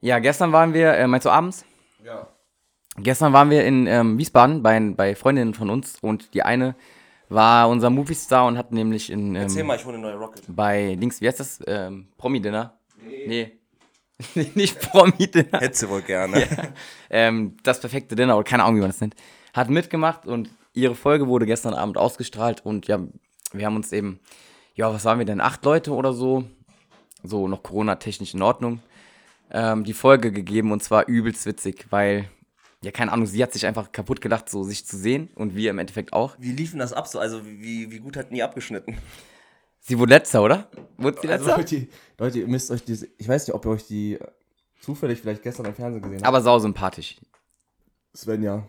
Ja, gestern waren wir, äh, meinst du abends? Ja. Gestern waren wir in ähm, Wiesbaden bei, bei Freundinnen von uns und die eine war unser Moviestar und hat nämlich in ähm, ich hole eine neue Rocket. bei links, wie heißt das? Ähm, Promi-Dinner? Nee. Nicht Promi-Dinner. Hätte sie wohl gerne. ähm, das perfekte Dinner oder keine Ahnung, wie man das nennt. Hat mitgemacht und ihre Folge wurde gestern Abend ausgestrahlt und ja, wir haben uns eben, ja, was waren wir denn? Acht Leute oder so, so noch Corona-technisch in Ordnung, ähm, die Folge gegeben und zwar übelst witzig, weil, ja, keine Ahnung, sie hat sich einfach kaputt gelacht, so sich zu sehen und wir im Endeffekt auch. Wie liefen das ab so? Also, wie, wie gut hatten die abgeschnitten? Sie wurde letzter, oder? Wurde sie Also, letzter? Leute, Leute, ihr müsst euch diese, ich weiß nicht, ob ihr euch die zufällig vielleicht gestern im Fernsehen gesehen habt. Aber sau sympathisch. Svenja.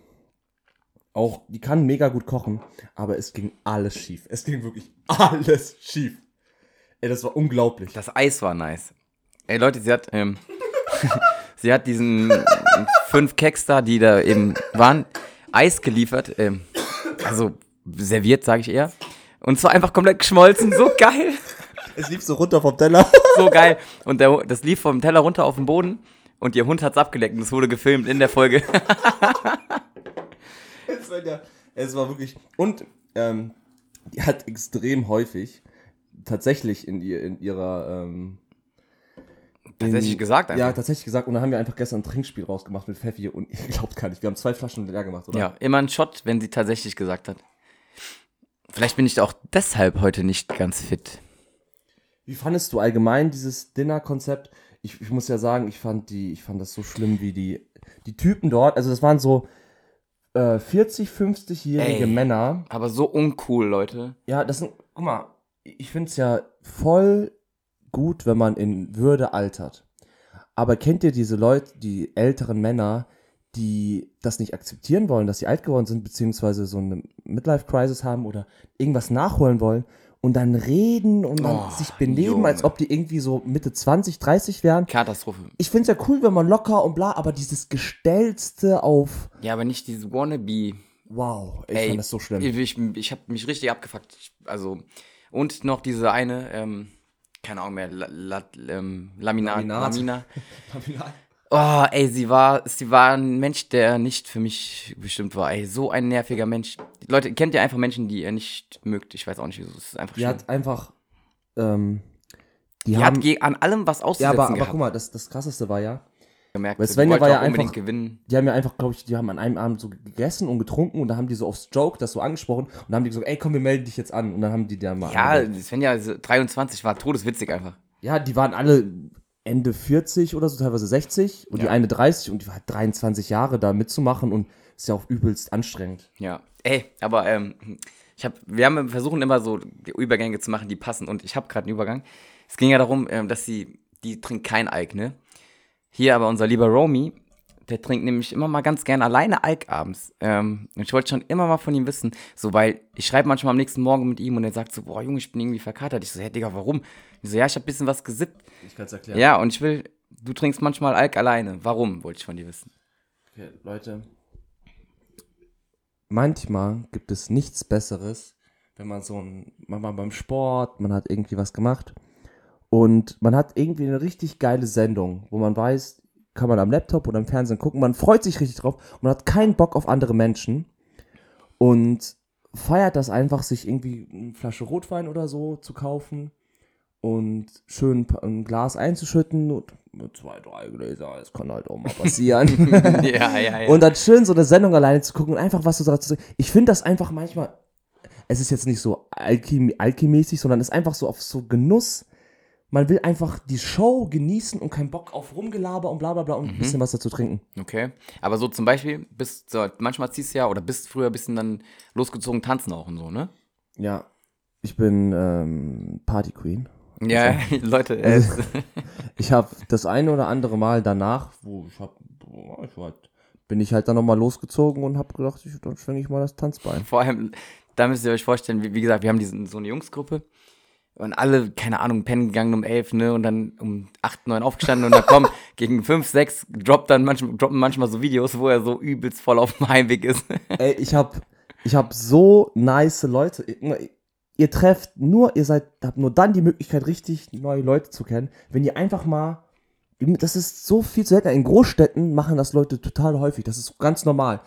Auch, die kann mega gut kochen, aber es ging alles schief. Es ging wirklich alles schief. Ey, das war unglaublich. Das Eis war nice. Ey Leute, sie hat, ähm, sie hat diesen äh, fünf Keks da, die da eben waren, Eis geliefert. Ähm, also serviert, sage ich eher. Und zwar einfach komplett geschmolzen, so geil. Es lief so runter vom Teller. So geil. Und der, das lief vom Teller runter auf den Boden und ihr Hund hat's abgeleckt und es wurde gefilmt in der Folge. es, war ja, es war wirklich. Und ähm, die hat extrem häufig tatsächlich in, ihr, in ihrer. Ähm, Tatsächlich gesagt Ja, tatsächlich gesagt. Und dann haben wir einfach gestern ein Trinkspiel rausgemacht mit Pfeffi und ihr glaubt gar nicht. Wir haben zwei Flaschen leer gemacht, oder? Ja, immer ein Shot, wenn sie tatsächlich gesagt hat. Vielleicht bin ich auch deshalb heute nicht ganz fit. Wie fandest du allgemein dieses Dinner-Konzept? Ich, ich muss ja sagen, ich fand die, ich fand das so schlimm, wie die, die Typen dort, also das waren so äh, 40, 50-jährige Ey. Männer. Aber so uncool, Leute. Ja, das sind, guck mal, ich finde es ja voll gut, wenn man in Würde altert. Aber kennt ihr diese Leute, die älteren Männer, die das nicht akzeptieren wollen, dass sie alt geworden sind, beziehungsweise so eine Midlife-Crisis haben oder irgendwas nachholen wollen und dann reden und dann Oh, sich benehmen, Junge. als ob die irgendwie so Mitte 20, 30 wären. Katastrophe. Ich finde es ja cool, wenn man locker und bla, aber dieses Gestellste auf, Ja, aber nicht diese Wannabe. wow, ich Ey, fand das so schlimm. Ich, ich, ich habe mich richtig abgefuckt. Ich, also, und noch diese eine, ähm, keine Ahnung mehr, la, la, ähm, Laminat, Laminat. Lamina. Oh, ey, sie war, sie war ein Mensch, der nicht für mich bestimmt war. Ey, so ein nerviger Mensch. Leute, kennt ihr einfach Menschen, die ihr nicht mögt? Ich weiß auch nicht, wieso. Es ist einfach Die schlimm. hat einfach, ähm, die, Die haben, hat ge- an allem was ja, auszusetzen aber, aber gehabt. guck mal, das, das krasseste war ja, gemerkt. weil Svenja war ja einfach- gewinnen. die haben ja einfach, glaube ich, die haben an einem Abend so gegessen und getrunken und da haben die so aufs Joke das so angesprochen und dann haben die gesagt, ey, komm, wir melden dich jetzt an und dann haben die da mal Ja, angemeldet. Svenja so 23 war todeswitzig einfach. ja, die waren alle Ende 40 oder so, teilweise 60 und die Ja. eine 30 und die war halt 23 Jahre da mitzumachen und ist ja auch übelst anstrengend. Ja. Ey, aber ähm, ich hab, wir haben versuchen immer so die Übergänge zu machen, die passen. Und ich habe gerade einen Übergang. Es ging ja darum, ähm, dass sie, die trinkt kein Alk, ne? Hier aber unser lieber Romy, der trinkt nämlich immer mal ganz gerne alleine Alk abends. Ähm, und ich wollte schon immer mal von ihm wissen, so, weil ich schreibe manchmal am nächsten Morgen mit ihm und er sagt so, boah, Junge, ich bin irgendwie verkatert. Ich so, hä, Digga, warum? Ich so, ja, ich habe ein bisschen was gesippt. Ich kann es erklären. Ja, und ich will, du trinkst manchmal Alk alleine. Warum, wollte ich von dir wissen. Okay, Leute. Manchmal gibt es nichts Besseres, wenn man so ein, man war beim Sport, man hat irgendwie was gemacht und man hat irgendwie eine richtig geile Sendung, wo man weiß, kann man am Laptop oder im Fernsehen gucken, man freut sich richtig drauf und man hat keinen Bock auf andere Menschen und feiert das einfach, sich irgendwie eine Flasche Rotwein oder so zu kaufen und schön ein Glas einzuschütten und zwei, drei Gläser, das kann halt auch mal passieren. ja, ja, ja. Und dann schön so eine Sendung alleine zu gucken und einfach was so dazu zu sagen. Ich finde das einfach manchmal, es ist jetzt nicht so alchim alchemimäßig, sondern es ist einfach so auf so Genuss. Man will einfach die Show genießen und keinen Bock auf Rumgelaber und bla bla bla und ein bisschen was dazu trinken. Okay. Aber so zum Beispiel, bist so, manchmal ziehst du ja oder bist früher ein bisschen dann losgezogen tanzen auch und so, ne? Ja, ich bin ähm, Party Queen. Ja, Leute, äh, Also- Ich habe das eine oder andere Mal danach, wo ich hab, boah, ich war halt, bin ich halt dann nochmal losgezogen und habe gedacht, ich, dann schwinge ich mal das Tanzbein. vor allem, da müsst ihr euch vorstellen, wie, wie gesagt, wir haben diesen, so eine Jungsgruppe und alle, keine Ahnung, pennen gegangen um elf, ne, und dann um acht, neun aufgestanden und dann kommen gegen fünf, sechs, droppt dann manchmal, droppen manchmal so Videos, wo er so übelst voll auf dem Heimweg ist. Ey, ich hab, ich hab so nice Leute. Ihr, trefft nur, ihr seid, habt nur dann die Möglichkeit, richtig neue Leute zu kennen, wenn ihr einfach mal. Das ist so viel zu selten. In Großstädten machen das Leute total häufig. Das ist ganz normal.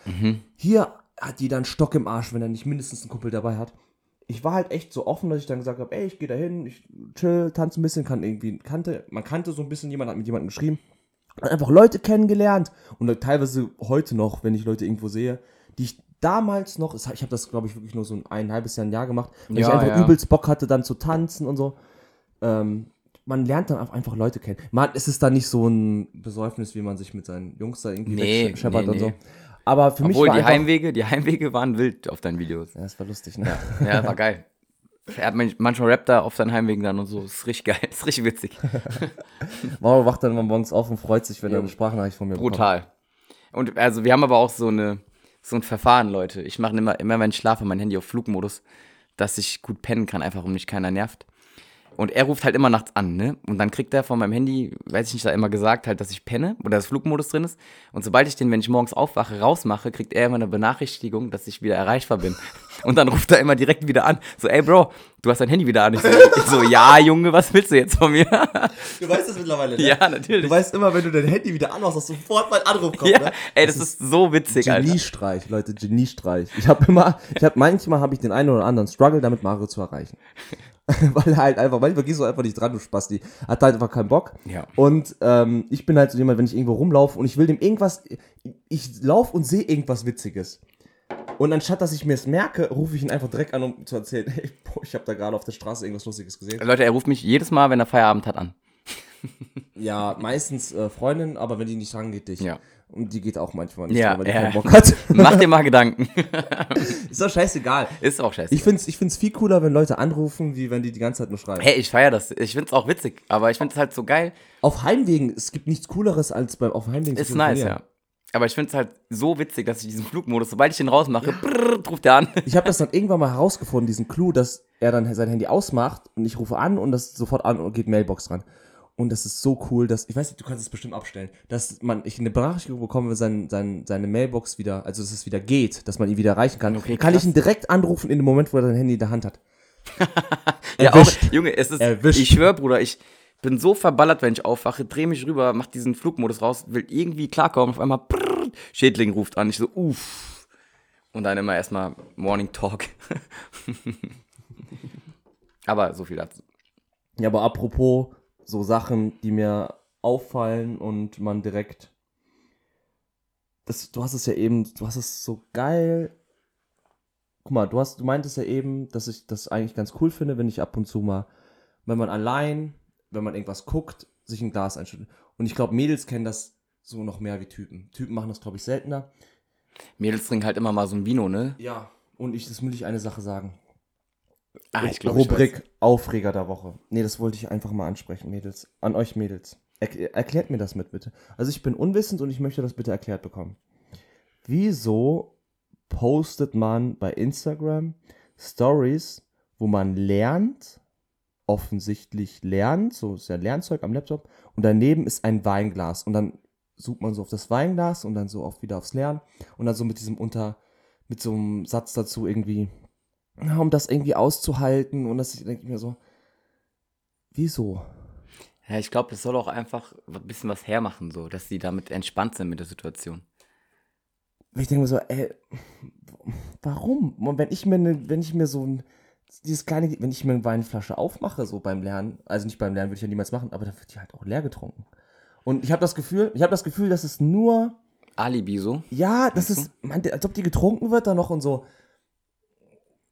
Hier hat jeder einen Stock im Arsch, wenn er nicht mindestens einen Kumpel dabei hat. Ich war halt echt so offen, dass ich dann gesagt habe, ey, ich gehe da hin, ich chill, tanze ein bisschen, kann irgendwie, kannte, man kannte so ein bisschen, jemand hat mit jemandem geschrieben. Hat einfach Leute kennengelernt und teilweise heute noch, wenn ich Leute irgendwo sehe, die ich damals noch, ich habe das glaube ich wirklich nur so ein, ein halbes Jahr, ein Jahr gemacht, weil ich Ja, einfach ja. übelst Bock hatte, dann zu tanzen und so. Ähm, man lernt dann einfach Leute kennen. Man, es ist dann nicht so ein Besäufnis, wie man sich mit seinen Jungs da irgendwie Nee, wegscheppert nee, und so. Aber für mich Obwohl war die einfach, Heimwege, die Heimwege waren wild auf deinen Videos. Ja, das war lustig, ne? Ja, war geil. Er hat manch- manchmal rappt er auf seinen Heimwegen dann und so. Ist richtig geil, ist richtig witzig. Mauer wacht dann immer morgens auf und freut sich, wenn er eine Sprachnachricht von mir bekommt. Brutal. Und also wir haben aber auch so eine so ein Verfahren, Leute. Ich mache immer, immer wenn ich schlafe, mein Handy auf Flugmodus, dass ich gut pennen kann, einfach um mich keiner nervt. Und er ruft halt immer nachts an, ne? Und dann kriegt er von meinem Handy, weiß ich nicht, da immer gesagt halt, dass ich penne oder dass Flugmodus drin ist. Und sobald ich den, wenn ich morgens aufwache, rausmache, kriegt er immer eine Benachrichtigung, dass ich wieder erreichbar bin. Und dann ruft er immer direkt wieder an. So, ey Bro, du hast dein Handy wieder an. Ich so, ich so ja, Junge, was willst du jetzt von mir? Du weißt das mittlerweile, ne? ja, natürlich. Du weißt immer, wenn du dein Handy wieder anmachst, dass sofort mein Anruf kommt, ja, ne? ey, das, ist, so witzig, Alter. Geniestreich, Leute, Geniestreich. Ich habe immer, ich habe manchmal habe ich den einen oder anderen Struggle damit Mario zu erreichen. weil er halt einfach, manchmal gehst du einfach nicht dran, du Spasti. Hat halt einfach keinen Bock. Ja. Und ähm, ich bin halt so jemand, wenn ich irgendwo rumlaufe und ich will dem irgendwas, ich laufe und sehe irgendwas Witziges. Und anstatt, dass ich mir es merke, rufe ich ihn einfach direkt an, um zu erzählen, hey, boah, ich habe da gerade auf der Straße irgendwas Lustiges gesehen. Leute, er ruft mich jedes Mal, wenn er Feierabend hat, an. Ja, meistens äh, Freundin, aber wenn die nicht rangeht, dich. Ja. Und die geht auch manchmal nicht, Ja, ran, weil die ja. keinen Bock hat. Mach dir mal Gedanken. Ist doch scheißegal. ist auch scheiße. Ich find's, ich find's viel cooler, wenn Leute anrufen, wie wenn die die ganze Zeit nur schreiben. hey, ich feiere das. Ich find's auch witzig, aber ich find's halt so geil. Auf Heimwegen, es gibt nichts Cooleres, als beim auf Heimwegen Ist nice, ja. Aber ich find's halt so witzig, dass ich diesen Flugmodus, sobald ich den rausmache, brrr, ruft er an. Ich habe das dann irgendwann mal herausgefunden, diesen Clou, dass er dann sein Handy ausmacht und ich rufe an und das sofort an und geht Mailbox dran. Und das ist so cool, dass, ich weiß nicht, du kannst es bestimmt abstellen, dass man, ich eine Benachrichtigung bekomme, wenn sein, sein, seine Mailbox wieder, also dass es wieder geht, dass man ihn wieder erreichen kann. Okay, kann krass. ich ihn direkt anrufen in dem Moment, wo er sein Handy in der Hand hat. Ja, auch. Junge, es ist, Erwischt. ich schwör, Bruder, ich bin so verballert, wenn ich aufwache, dreh mich rüber, mach diesen Flugmodus raus, will irgendwie klarkommen, auf einmal brrr, Schädling ruft an, ich so, uff. Und dann immer erstmal Morning Talk. Aber so viel dazu. Ja, aber apropos so Sachen, die mir auffallen und man direkt. Das, du hast es ja eben, du hast es so geil. Guck mal, du hast, du meintest ja eben, dass ich das eigentlich ganz cool finde, wenn ich ab und zu mal, wenn man allein, wenn man irgendwas guckt, sich ein Glas einschüttet. Und ich glaube, Mädels kennen das so noch mehr wie Typen. Typen machen das, glaube ich, seltener. Mädels trinken halt immer mal so ein Vino, ne? Ja. Und ich, das will ich eine Sache sagen. Ah, ich glaube, ich Rubrik Aufreger der Woche. Nee, das wollte ich einfach mal ansprechen, Mädels. An euch Mädels. Er erklärt mir das mit, bitte. Also ich bin unwissend und ich möchte das bitte erklärt bekommen. Wieso postet man bei Instagram Stories, wo man lernt, offensichtlich lernt, so ist ja Lernzeug am Laptop, und daneben ist ein Weinglas und dann sucht man so auf das Weinglas und dann so auf wieder aufs Lernen und dann so mit diesem unter, mit so einem Satz dazu irgendwie, um das irgendwie auszuhalten und das denke ich mir so, wieso? Ja, ich glaube, das soll auch einfach ein bisschen was hermachen, so, dass die damit entspannt sind mit der Situation. Ich denke mir so, ey, warum? Und wenn ich mir ne, wenn ich mir so ein dieses kleine, wenn ich mir eine Weinflasche aufmache, so beim Lernen, also nicht beim Lernen würde ich ja niemals machen, aber dann wird die halt auch leer getrunken. Und ich habe das Gefühl, ich habe das Gefühl, dass es nur, Alibi so. ja, das ist, man, als ob die getrunken wird dann noch und so.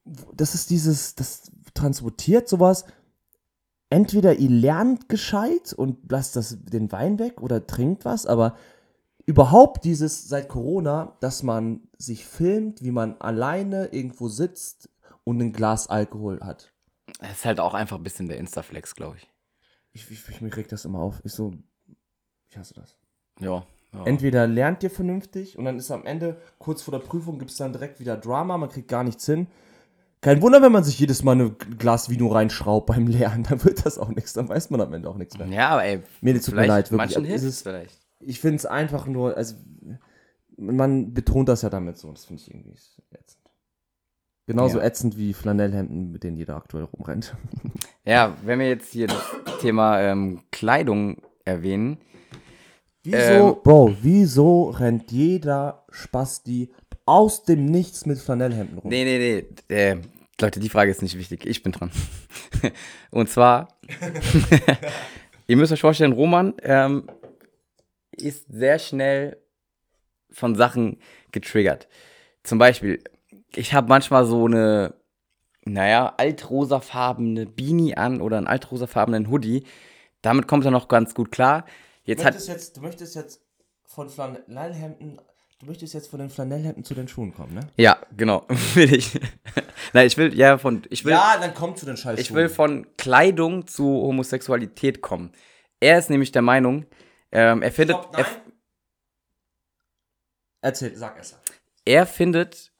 Das ist dieses, das transportiert sowas. Entweder ihr lernt gescheit und lasst das, den Wein weg oder trinkt was, aber überhaupt dieses seit Corona, dass man sich filmt, wie man alleine irgendwo sitzt und ein Glas Alkohol hat. Das ist halt auch einfach ein bisschen der Instaflex, glaube ich. Ich, ich, ich, mich regt das immer auf. Ich so, ich hasse das. Ja. ja. Entweder lernt ihr vernünftig und dann ist am Ende, kurz vor der Prüfung, gibt es dann direkt wieder Drama, man kriegt gar nichts hin. Kein Wunder, wenn man sich jedes Mal ein Glas Vino reinschraubt beim Lernen, dann wird das auch nichts, dann weiß man am Ende auch nichts mehr. ja, aber ey, Mir tut mir leid, wirklich. manchen hilft ist- es vielleicht. Ich finde es einfach nur, also man betont das ja damit so, das finde ich irgendwie ätzend. Genauso Ja. ätzend wie Flanellhemden, mit denen jeder aktuell rumrennt. Ja, wenn wir jetzt hier das Thema ähm, Kleidung erwähnen, Wieso, Ähm, Bro, wieso rennt jeder Spasti aus dem Nichts mit Flanellhemden rum? Nee, nee, nee. Leute, die Frage ist nicht wichtig. Ich bin dran. Und zwar, ihr müsst euch vorstellen, Roman ähm, ist sehr schnell von Sachen getriggert. Zum Beispiel, ich habe manchmal so eine, naja, altrosafarbene Beanie an oder einen altrosafarbenen Hoodie. Damit kommt er noch ganz gut klar. Jetzt du, hat, möchtest jetzt, du möchtest jetzt von Flanellhemden, du möchtest jetzt von den Flanellhemden zu den Schuhen kommen, ne? ja, genau, will ich. Nein, ich will, ja, von, ich will, ja, dann komm zu den Scheiß Ich will von Kleidung zu Homosexualität kommen. Er ist nämlich der Meinung, ähm, er findet, Stopp, er, nein. Erzähl, sag es. er findet,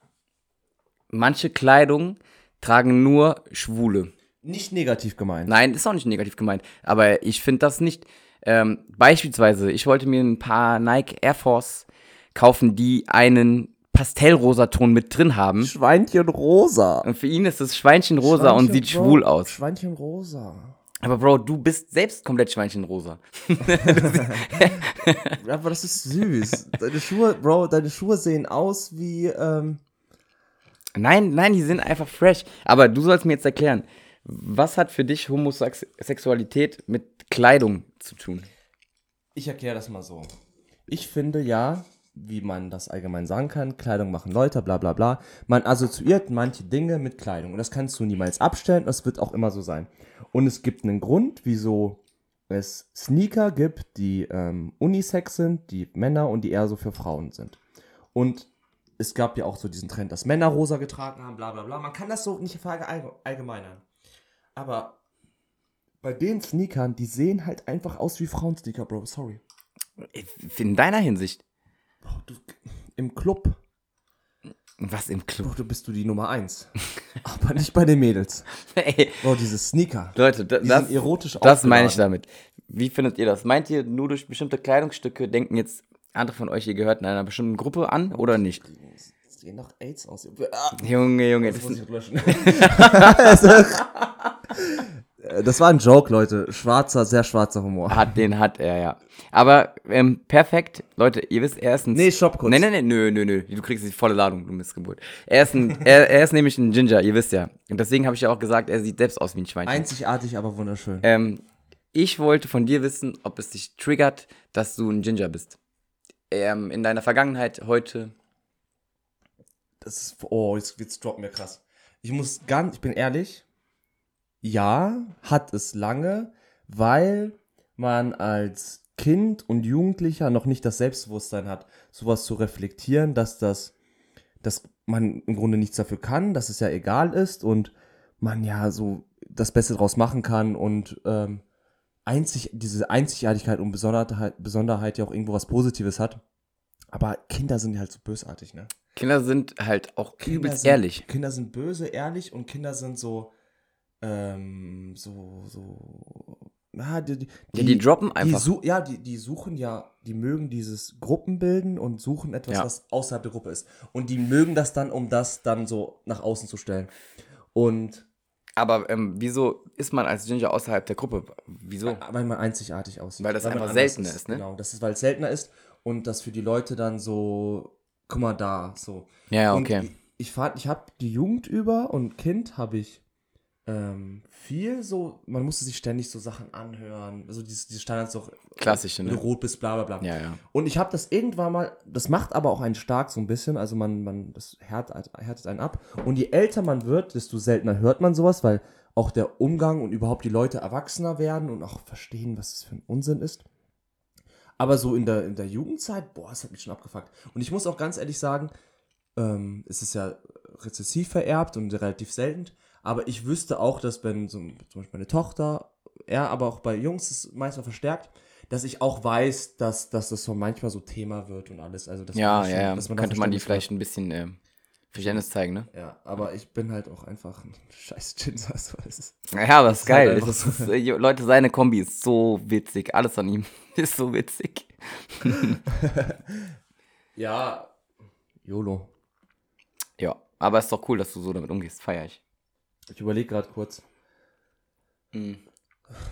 manche Kleidung tragen nur Schwule. Nicht negativ gemeint. Nein, ist auch nicht negativ gemeint, aber ich finde das nicht. Ähm, beispielsweise, ich wollte mir ein paar Nike Air Force kaufen, die einen Pastellrosaton mit drin haben. Schweinchen rosa. Und für ihn ist es Schweinchenrosa und sieht Bro, schwul aus. Schweinchen rosa. Aber Bro, du bist selbst komplett Schweinchenrosa. Aber das ist süß. Deine Schuhe, Bro, deine Schuhe sehen aus wie, ähm, Nein, nein, die sind einfach fresh. Aber du sollst mir jetzt erklären, was hat für dich Homosexualität mit Kleidung zu tun? Ich erkläre das mal so. Ich finde ja, wie man das allgemein sagen kann, Kleidung machen Leute, bla bla bla. Man assoziiert manche Dinge mit Kleidung. Und das kannst du niemals abstellen, das wird auch immer so sein. Und es gibt einen Grund, wieso es Sneaker gibt, die ähm, Unisex sind, die Männer und die eher so für Frauen sind. Und es gab ja auch so diesen Trend, dass Männer rosa getragen haben, bla bla bla. Man kann das so nicht verallgemeinern. Aber bei den Sneakern, die sehen halt einfach aus wie Frauensneaker, Bro. Sorry. In deiner Hinsicht. Bro, du, Im Club, Was im Club? Bro, du bist du die Nummer eins. Aber nicht bei den Mädels. Ey, Bro, diese Sneaker. Leute, da- Die das, sind erotisch das meine ich damit. Wie findet ihr das? Meint ihr, nur durch bestimmte Kleidungsstücke denken jetzt andere von euch, ihr gehört in einer bestimmten Gruppe an oder nicht? Das sehen nach AIDS aus. Ah, Junge, Junge, das das muss ich löschen. Das war ein Joke, Leute. Schwarzer, sehr schwarzer Humor. hat, den hat er, ja. Aber ähm, perfekt, Leute, ihr wisst, erstens. Nee, stopp kurz. Nee, nee, nee, nö, nö, nö. Du kriegst die volle Ladung, du Missgeburt. Er ist, ein, er, er ist nämlich ein Ginger, ihr wisst ja. Und deswegen habe ich ja auch gesagt, er sieht selbst aus wie ein Schweinchen. Einzigartig, aber wunderschön. Ähm, ich wollte von dir wissen, ob es dich triggert, dass du ein Ginger bist. Ähm, in deiner Vergangenheit, heute. Das ist, oh, jetzt, jetzt droppen wir krass. Ich muss ganz, ich bin ehrlich, ja, hat es lange, weil man als Kind und Jugendlicher noch nicht das Selbstbewusstsein hat, sowas zu reflektieren, dass das, dass man im Grunde nichts dafür kann, dass es ja egal ist und man ja so das Beste draus machen kann und ähm, einzig, diese Einzigartigkeit und Besonderheit, Besonderheit ja auch irgendwo was Positives hat. Aber Kinder sind ja halt so bösartig, ne? Kinder sind halt auch Kinder übelst sind, ehrlich. Kinder sind böse, ehrlich und Kinder sind so, ähm, so, so, ja, die, die, Ja, die droppen die einfach. su ja, die, die suchen ja, die mögen dieses Gruppenbilden und suchen etwas, Ja. was außerhalb der Gruppe ist. Und die mögen das dann, um das dann so nach außen zu stellen. Und Aber ähm, wieso ist man als Ginger außerhalb der Gruppe? Wieso? weil man einzigartig aussieht. Weil das man einfach seltener ist, ne? Genau, das ist, weil es seltener ist und das für die Leute dann so, guck mal da, so. Ja, ja, Und okay. ich, ich ich habe die Jugend über und Kind habe ich ähm, viel so, man musste sich ständig so Sachen anhören, also diese, diese Standards so Klassische, ne? du rot bist, bla bla bla. Ja, ja. Und ich habe das irgendwann mal, das macht aber auch einen stark so ein bisschen, also man, man, das härtet, härtet einen ab. Und je älter man wird, desto seltener hört man sowas, weil auch der Umgang und überhaupt die Leute erwachsener werden und auch verstehen, was das für ein Unsinn ist. Aber so in der, in der Jugendzeit, boah, das hat mich schon abgefuckt. Und ich muss auch ganz ehrlich sagen, ähm, es ist ja rezessiv vererbt und relativ selten, aber ich wüsste auch, dass wenn so, zum Beispiel meine Tochter, ja, aber auch bei Jungs ist es manchmal verstärkt, dass ich auch weiß, dass, dass das so manchmal so Thema wird und alles. Also, dass Ja, man ja, ja. dass man Könnte man die vielleicht ein bisschen äh, Verständnis zeigen, ne? hat. Ja, aber ich bin halt auch einfach ein scheiß Ginger. So ist. Ja, aber ist ist halt geil. Das ist, äh, Leute, seine Kombi ist so witzig. Alles an ihm ist so witzig. Ja, YOLO. Ja, aber ist doch cool, dass du so damit umgehst. Feier ich. Ich überlege gerade kurz. Mhm.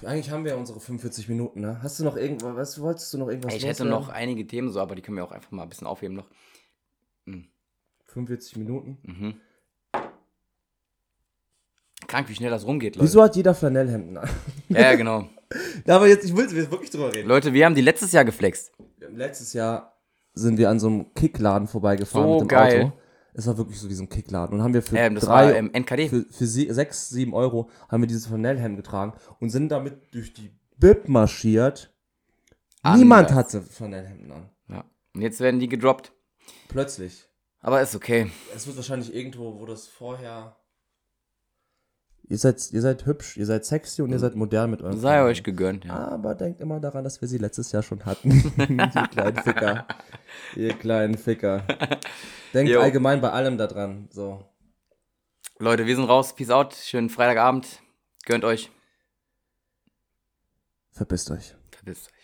Eigentlich haben wir unsere 45 Minuten, ne? Hast du noch irgendwas, was wolltest du noch irgendwas ich hätte noch einige Themen so, aber die können wir auch einfach mal ein bisschen aufheben noch. 45 Minuten. Mhm. Krank, wie schnell das rumgeht, Leute. Wieso hat jeder Flanellhemden an? Ja, ja, genau. Ja, aber jetzt, ich will jetzt wirklich drüber reden. Leute, wir haben die letztes Jahr geflext. Letztes Jahr sind wir an so einem Kickladen vorbeigefahren So mit dem geil. Auto. Es war wirklich so wie so ein Kickladen. Und haben wir für Ähm, das drei, war ähm, NKD. für, für sie, sechs, sieben Euro haben wir dieses Flanellhemd getragen und sind damit durch die Bib marschiert. Niemand Anders. hatte Flanellhemden an. Ja. Und jetzt werden die gedroppt. Plötzlich. Aber ist okay. Es wird wahrscheinlich irgendwo, wo das vorher. Ihr seid, ihr seid hübsch, ihr seid sexy und ihr seid modern mit eurem. Sei euch gegönnt, ja. Aber denkt immer daran, dass wir sie letztes Jahr schon hatten. ihr kleinen Ficker. Ihr kleinen Ficker. Denkt Jo. allgemein bei allem daran. So. Leute, wir sind raus. Peace out. Schönen Freitagabend. Gönnt euch. Verpisst euch. Verpisst euch.